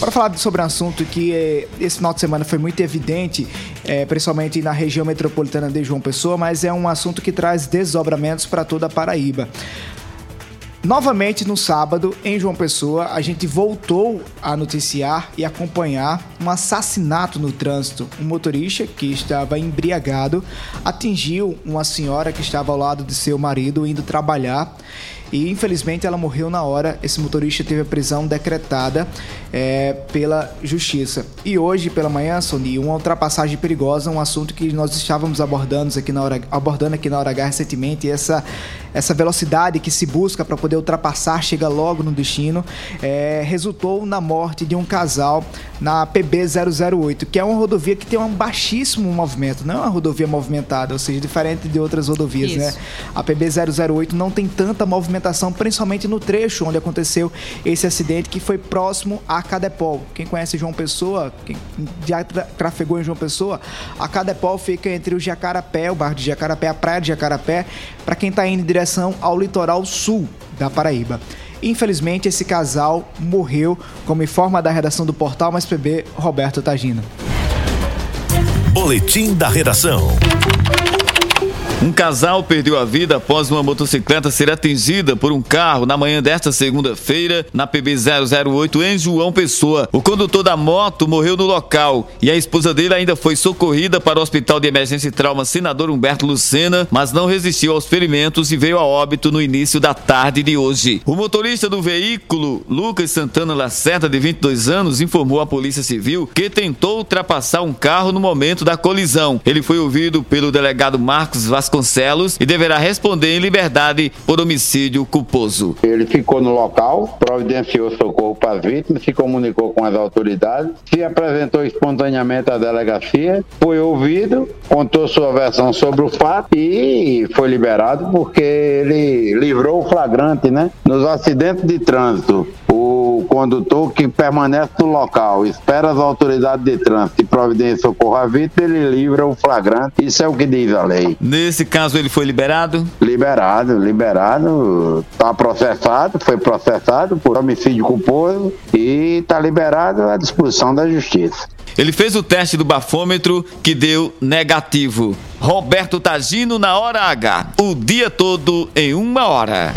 Para falar sobre um assunto que eh, esse final de semana foi muito evidente, eh, principalmente na região metropolitana de João Pessoa, mas é um assunto que traz desdobramentos para toda a Paraíba. Novamente no sábado, em João Pessoa, a gente voltou a noticiar e acompanhar um assassinato no trânsito. Um motorista que estava embriagado atingiu uma senhora que estava ao lado de seu marido indo trabalhar e infelizmente ela morreu na hora. Esse motorista teve a prisão decretada é, pela justiça. E hoje pela manhã, Sony, uma ultrapassagem perigosa, um assunto que nós estávamos abordando aqui na hora, abordando aqui na hora H recentemente, essa essa velocidade que se busca para poder ultrapassar chega logo no destino, é, resultou na morte de um casal na PB 008, que é uma rodovia que tem um baixíssimo movimento, não é uma rodovia movimentada, ou seja, diferente de outras rodovias, né? Isso. né? A PB 008 não tem tanta movimentação, principalmente no trecho onde aconteceu esse acidente que foi próximo a Cadepol. Quem conhece João Pessoa, quem já trafegou em João Pessoa, a Cadepol fica entre o Jacarapé, o bairro de Jacarapé, a praia de Jacarapé, para quem está indo em direção ao litoral sul da Paraíba. Infelizmente, esse casal morreu, como informa da redação do portal Mais PB, Roberto Tagino. Boletim da redação. Um casal perdeu a vida após uma motocicleta ser atingida por um carro na manhã desta segunda-feira na PB 008 em João Pessoa. O condutor da moto morreu no local e a esposa dele ainda foi socorrida para o Hospital de Emergência e Trauma Senador Humberto Lucena, mas não resistiu aos ferimentos e veio a óbito no início da tarde de hoje. O motorista do veículo, Lucas Santana Lacerda, de 22 anos, informou à Polícia Civil que tentou ultrapassar um carro no momento da colisão. Ele foi ouvido pelo delegado Marcos Vasconcelos Vasconcelos e deverá responder em liberdade por homicídio culposo. Ele ficou no local, providenciou socorro para as vítimas, se comunicou com as autoridades, se apresentou espontaneamente à delegacia, foi ouvido, contou sua versão sobre o fato e foi liberado porque ele livrou o flagrante, né? Nos acidentes de trânsito, o condutor que permanece no local, espera as autoridades de trânsito e providência socorro à vítima, ele livra o flagrante. Isso é o que diz a lei. Nesse caso, ele foi liberado? Liberado, liberado. Está processado, foi processado por homicídio culposo e está liberado à disposição da justiça. Ele fez o teste do bafômetro que deu negativo. Roberto Tagino na hora H. O dia todo em uma hora.